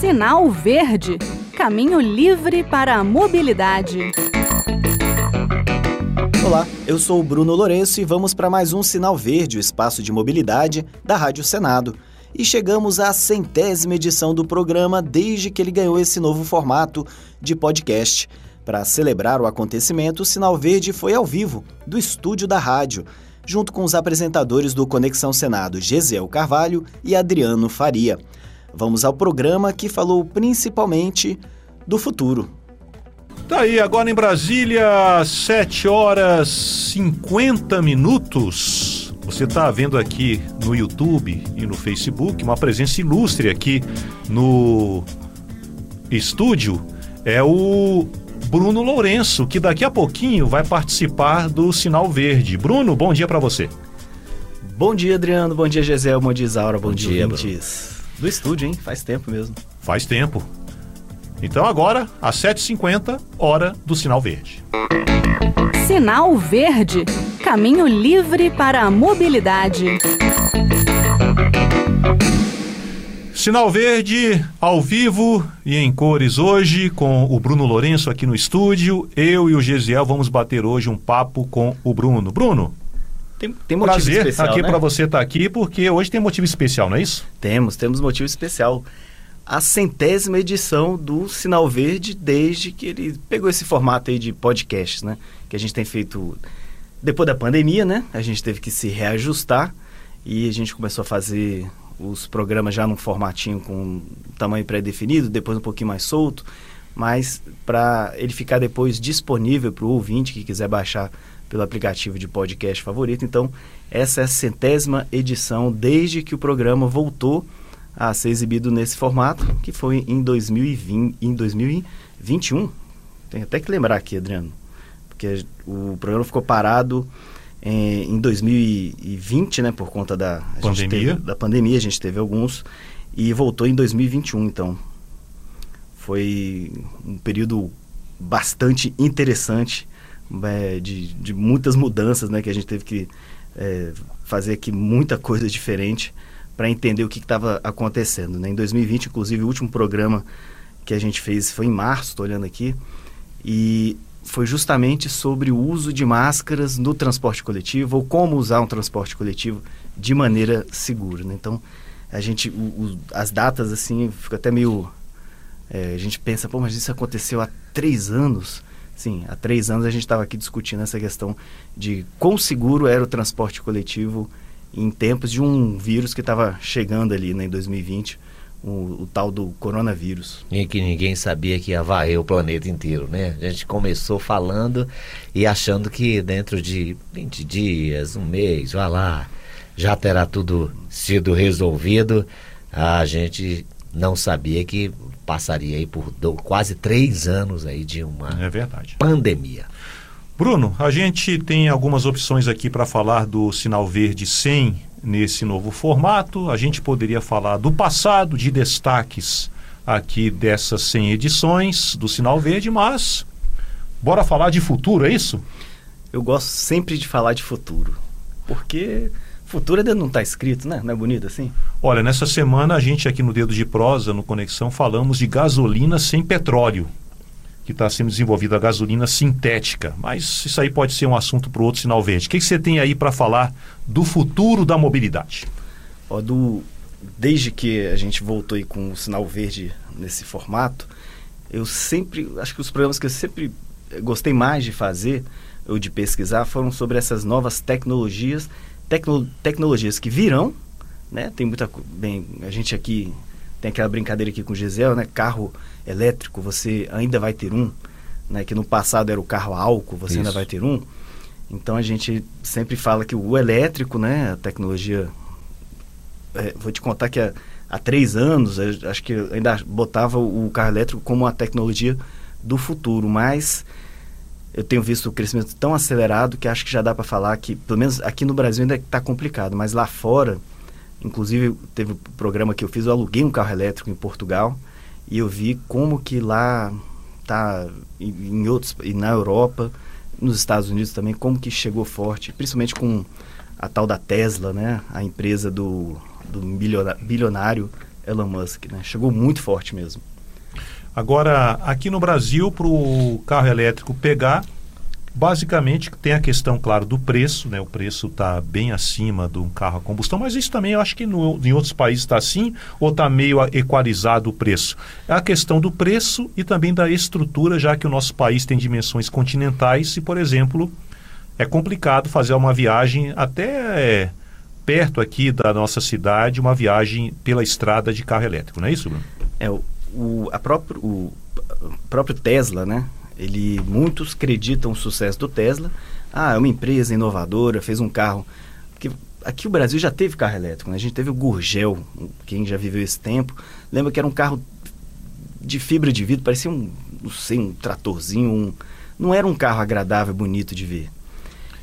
Sinal Verde Caminho livre para a mobilidade. Olá, eu sou o Bruno Lourenço e vamos para mais um Sinal Verde, o espaço de mobilidade da Rádio Senado. E chegamos à centésima edição do programa desde que ele ganhou esse novo formato de podcast. Para celebrar o acontecimento, o Sinal Verde foi ao vivo, do estúdio da rádio, junto com os apresentadores do Conexão Senado, Gesiel Carvalho e Adriano Faria. Vamos ao programa que falou principalmente do futuro. Tá aí, agora em Brasília, 7 horas 50 minutos. Você está vendo aqui no YouTube e no Facebook uma presença ilustre aqui no estúdio. É o Bruno Lourenço, que daqui a pouquinho vai participar do Sinal Verde. Bruno, bom dia para você. Bom dia, Adriano. Bom dia, Gisele. Bom dia, Isaura. Bom, bom dia, Bruno. Do estúdio, hein? Faz tempo mesmo. Faz tempo. Então agora, às 7h50, hora do Sinal Verde. Sinal Verde Caminho livre para a mobilidade. Sinal Verde, ao vivo e em cores hoje, com o Bruno Lourenço aqui no estúdio. Eu e o Gesiel vamos bater hoje um papo com o Bruno. Bruno, tem, tem motivo Prazer especial, aqui né? para você estar tá aqui, porque hoje tem motivo especial, não é isso? Temos, temos motivo especial. A centésima edição do Sinal Verde, desde que ele pegou esse formato aí de podcasts, né? Que a gente tem feito depois da pandemia, né? A gente teve que se reajustar e a gente começou a fazer os programas já num formatinho com tamanho pré-definido, depois um pouquinho mais solto, mas para ele ficar depois disponível para o ouvinte que quiser baixar pelo aplicativo de podcast favorito. Então, essa é a centésima edição desde que o programa voltou a ser exibido nesse formato, que foi em 2020, em 2021. Tem até que lembrar aqui, Adriano, porque o programa ficou parado em, em 2020, né, por conta da pandemia. Teve, da pandemia, a gente teve alguns e voltou em 2021, então foi um período bastante interessante é, de, de, muitas mudanças, né? Que a gente teve que é, fazer aqui muita coisa diferente para entender o que estava acontecendo. Né? Em 2020, inclusive, o último programa que a gente fez foi em março, estou olhando aqui, e foi justamente sobre o uso de máscaras no transporte coletivo ou como usar um transporte coletivo de maneira segura. Né? Então, a gente, o, o, as datas assim, fica até meio. É, a gente pensa, pô, mas isso aconteceu há três anos. Sim, há três anos a gente estava aqui discutindo essa questão de quão seguro era o transporte coletivo em tempos de um vírus que estava chegando ali né, em 2020, o, o, tal do coronavírus. E que ninguém sabia que ia varrer o planeta inteiro, né? A gente começou falando e achando que dentro de 20 dias, um mês, vai lá, já terá tudo sido resolvido. A gente não sabia que passaria aí por do, quase três anos aí de uma é verdade. pandemia. Bruno, a gente tem algumas opções aqui para falar do sinal verde 100 nesse novo formato. A gente poderia falar do passado, de destaques aqui dessas 100 edições do sinal verde, mas bora falar de futuro, é isso? Eu gosto sempre de falar de futuro, porque Futuro ainda não está escrito, né? Não é bonito assim? Olha, nessa semana a gente aqui no Dedo de Prosa, no Conexão, falamos de gasolina sem petróleo, que está sendo desenvolvida a gasolina sintética. Mas isso aí pode ser um assunto para outro sinal verde. O que, que você tem aí para falar do futuro da mobilidade? Ó, do, desde que a gente voltou aí com o sinal verde nesse formato, eu sempre, acho que os programas que eu sempre gostei mais de fazer ou de pesquisar foram sobre essas novas tecnologias tecno, tecnologias que virão, né? Tem muita bem, a gente aqui tem aquela brincadeira aqui com o Gisele, né? Carro elétrico, você ainda vai ter um, né? Que no passado era o carro a álcool, você Isso. ainda vai ter um. Então a gente sempre fala que o elétrico, né? A tecnologia, é, vou te contar que há, há três anos, acho que ainda botava o carro elétrico como a tecnologia do futuro, mas eu tenho visto o crescimento tão acelerado que acho que já dá para falar que, pelo menos aqui no Brasil ainda está complicado, mas lá fora, inclusive teve um programa que eu fiz, eu aluguei um carro elétrico em Portugal e eu vi como que lá tá em, em outros e na Europa, nos Estados Unidos também, como que chegou forte, principalmente com a tal da Tesla, né, a empresa do, do bilionário Elon Musk, né? Chegou muito forte mesmo. Agora, aqui no Brasil, para o carro elétrico pegar, basicamente tem a questão, claro, do preço, né? O preço está bem acima de um carro a combustão, mas isso também eu acho que no, em outros países está assim, ou está meio equalizado o preço. É a questão do preço e também da estrutura, já que o nosso país tem dimensões continentais e, por exemplo, é complicado fazer uma viagem até perto aqui da nossa cidade, uma viagem pela estrada de carro elétrico, não é isso, Bruno? É, o, o, a próprio, o próprio Tesla, né? Ele, muitos acreditam o sucesso do Tesla. Ah, é uma empresa inovadora, fez um carro. Que, aqui o Brasil já teve carro elétrico, né? A gente teve o Gurgel, quem já viveu esse tempo. Lembra que era um carro de fibra de vidro, parecia um, não sei, um tratorzinho, um, não era um carro agradável, bonito de ver.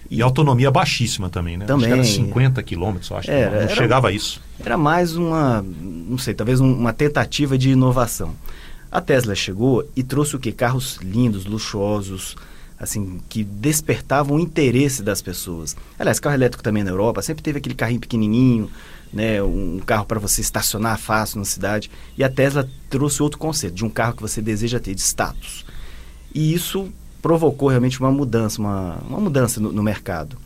E, autonomia baixíssima também, né? Também. Acho que era 50 quilômetros, acho. Era, não, não era, chegava a isso. Era mais uma, não sei, talvez um, uma tentativa de inovação. A Tesla chegou e trouxe o que? Carros lindos, luxuosos, assim, que despertavam o interesse das pessoas. Aliás, carro elétrico também na Europa, sempre teve aquele carrinho pequenininho, né, um carro para você estacionar fácil na cidade. E a Tesla trouxe outro conceito, de um carro que você deseja ter, de status. E isso provocou realmente uma mudança, uma, uma mudança no, no mercado.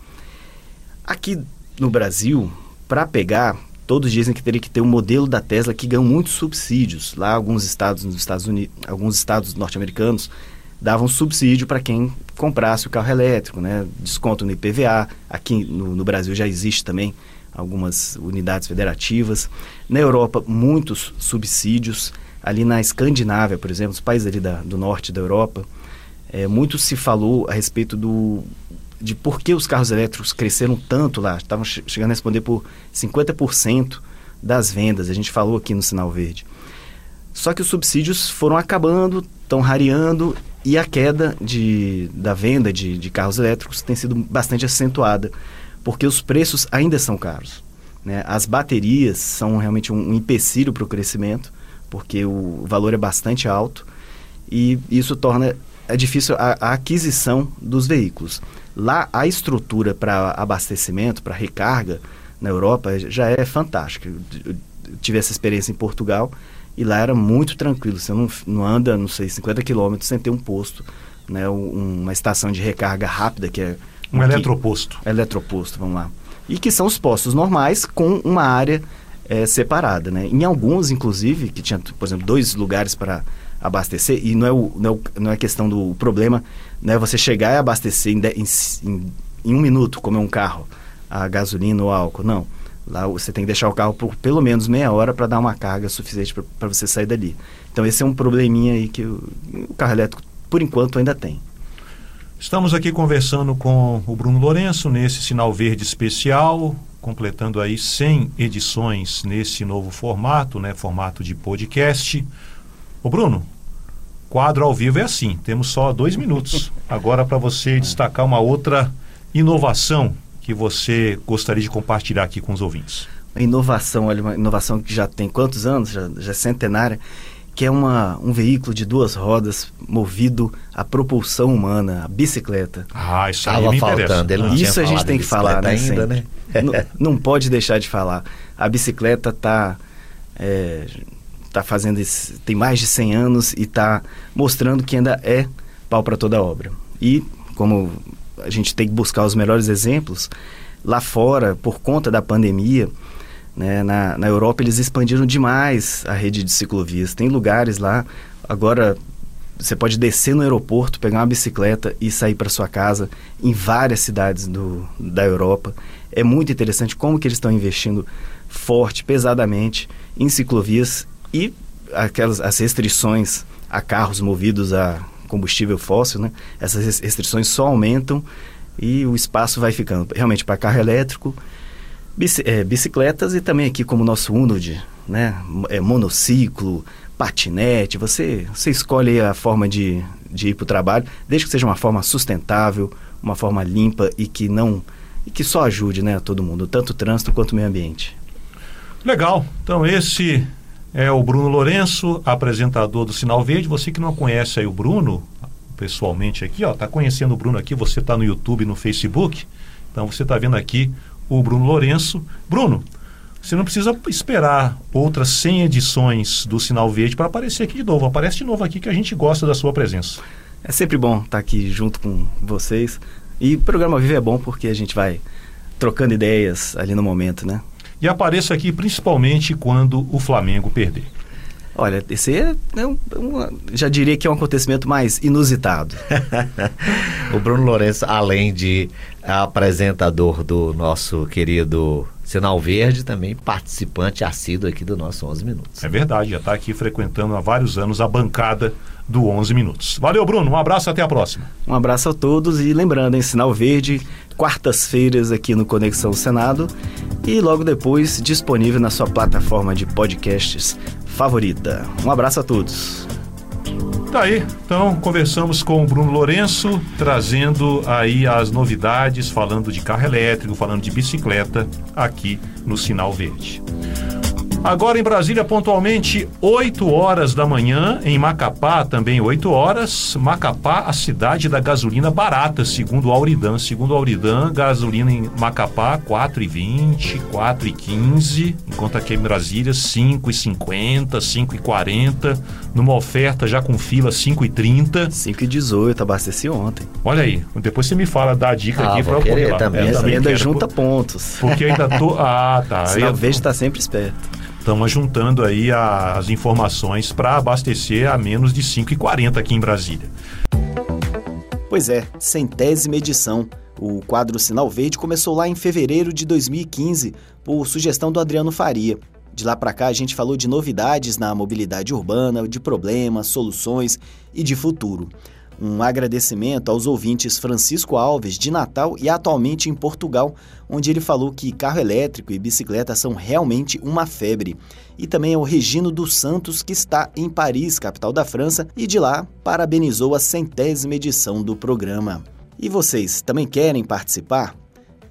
Aqui no Brasil, para pegar, todos dizem que teria que ter um modelo da Tesla que ganhou muitos subsídios. Lá, alguns estados nos Estados Unidos, alguns estados norte-americanos davam subsídio para quem comprasse o carro elétrico, né? Desconto no IPVA. Aqui no, no, Brasil já existe também algumas unidades federativas. Na Europa, muitos subsídios. Ali na Escandinávia, por exemplo, os países ali da, do norte da Europa, é, muito se falou a respeito do, de por que os carros elétricos cresceram tanto lá. Estavam che chegando a responder por 50% das vendas. A gente falou aqui no Sinal Verde. Só que os subsídios foram acabando, estão rareando e a queda de, da venda de, de carros elétricos tem sido bastante acentuada, porque os preços ainda são caros. Né? As baterias são realmente um, um empecilho para o crescimento, porque o valor é bastante alto e isso torna é difícil a, a aquisição dos veículos. Lá, a estrutura para abastecimento, para recarga na Europa já é fantástica. Eu, tive essa experiência em Portugal e lá era muito tranquilo. Você não, não anda, não sei, 50 quilômetros sem ter um posto, né? Um, uma estação de recarga rápida que é... Um, eletroposto. Eletroposto, vamos lá. E que são os postos normais com uma área é, separada, né? Em alguns, inclusive, que tinha, por exemplo, dois lugares para abastecer, e não é, o, não é, não é questão do problema, né, você chegar e abastecer em, de, em, em, em, um minuto, como é um carro, a gasolina ou álcool, não. Lá você tem que deixar o carro por pelo menos meia hora para dar uma carga suficiente para você sair dali. Então esse é um probleminha aí que o, o carro elétrico, por enquanto, ainda tem. Estamos aqui conversando com o Bruno Lourenço nesse sinal verde especial, completando aí 100 edições nesse novo formato, né, formato de podcast. Ô Bruno, quadro ao vivo é assim, temos só dois minutos. Agora para você destacar uma outra inovação que você gostaria de compartilhar aqui com os ouvintes. A inovação, olha, uma inovação que já tem quantos anos? Já, já é centenária, que é uma, um veículo de duas rodas movido a propulsão humana, a bicicleta. Ah, isso aí me faltando. Ele não isso a gente tem que falar, né? Ainda, né? não, não, pode deixar de falar. A bicicleta está é, está fazendo esse, tem mais de 100 anos e está mostrando que ainda é pau para toda obra. E como a gente tem que buscar os melhores exemplos, lá fora, por conta da pandemia, né, na, na Europa eles expandiram demais a rede de ciclovias. Tem lugares lá, agora você pode descer no aeroporto, pegar uma bicicleta e sair para sua casa em várias cidades do, da Europa. É muito interessante como que eles estão investindo forte, pesadamente em ciclovias e aquelas as restrições a carros movidos a combustível fóssil, né? Essas restrições só aumentam e o espaço vai ficando realmente para carro elétrico, é, bicicletas e também aqui como o nosso Unod, né? É, monociclo, patinete, você, você escolhe a forma de, de ir para o trabalho, desde que seja uma forma sustentável, uma forma limpa e que não e que só ajude, né, a todo mundo, tanto o trânsito quanto o meio ambiente. Legal. Então esse é o Bruno Lourenço, apresentador do Sinal Verde. Você que não conhece aí o Bruno, pessoalmente aqui, ó, tá conhecendo o Bruno aqui, você está no YouTube, no Facebook. Então você está vendo aqui o Bruno Lourenço. Bruno, Você não precisa esperar outras 100 edições do Sinal Verde para aparecer aqui de novo. Aparece de novo aqui que a gente gosta da sua presença. É sempre bom estar aqui junto com vocês. E o programa Vive é bom porque a gente vai trocando ideias ali no momento, né? E apareça aqui principalmente quando o Flamengo perder. Olha, esse é, um, um, já diria que é um acontecimento mais inusitado. o Bruno Lourenço, além de apresentador do nosso querido Sinal Verde, também participante assíduo aqui do nosso 11 Minutos. É verdade, já está aqui frequentando há vários anos a bancada do 11 Minutos. Valeu, Bruno. Um abraço até a próxima. Um abraço a todos e lembrando, em Sinal Verde, quartas-feiras aqui no Conexão Senado e logo depois disponível na sua plataforma de podcasts favorita. Um abraço a todos. Tá aí, então conversamos com o Bruno Lourenço, trazendo aí as novidades, falando de carro elétrico, falando de bicicleta aqui no Sinal Verde. Agora em Brasília, pontualmente 8 horas da manhã, em Macapá também 8 horas. Macapá, a cidade da gasolina barata, segundo o Auridan. Segundo o Auridan, gasolina em Macapá 4,20, 4,15, enquanto aqui em Brasília 5,50, 5,40. Numa oferta já com fila 5,30. 5,18, abasteci ontem. Olha aí, depois você me fala da dica ah, aqui para eu poder lá. Também, é, também ainda junta pontos. Porque ainda tô. Ah, tá. Sinal Verde está sempre esperto estamos juntando aí a, as informações para abastecer a menos de 5,40 aqui em Brasília. Pois é, centésima edição. O quadro Sinal Verde começou lá em fevereiro de 2015, por sugestão do Adriano Faria. De lá para cá a gente falou de novidades na mobilidade urbana, de problemas, soluções e de futuro. Um agradecimento aos ouvintes Francisco Alves, de Natal e atualmente em Portugal, onde ele falou que carro elétrico e bicicleta são realmente uma febre. E também ao Regino dos Santos, que está em Paris, capital da França, e de lá parabenizou a centésima edição do programa. E vocês também querem participar?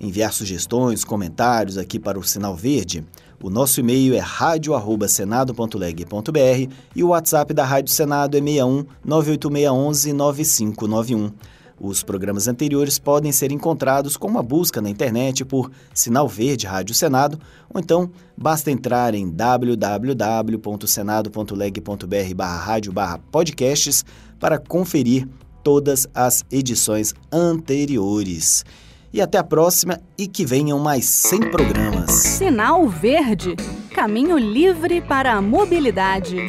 Enviar sugestões, comentários aqui para o Sinal Verde? O nosso e-mail é radio@senado.leg.br e o WhatsApp da Rádio Senado é 61 98611 9591. Os programas anteriores podem ser encontrados com uma busca na internet por Sinal Verde Rádio Senado, ou então basta entrar em www.senado.leg.br/rádio/podcasts para conferir todas as edições anteriores. E até a próxima e que venham mais 100 programas. Sinal Verde Caminho livre para a mobilidade.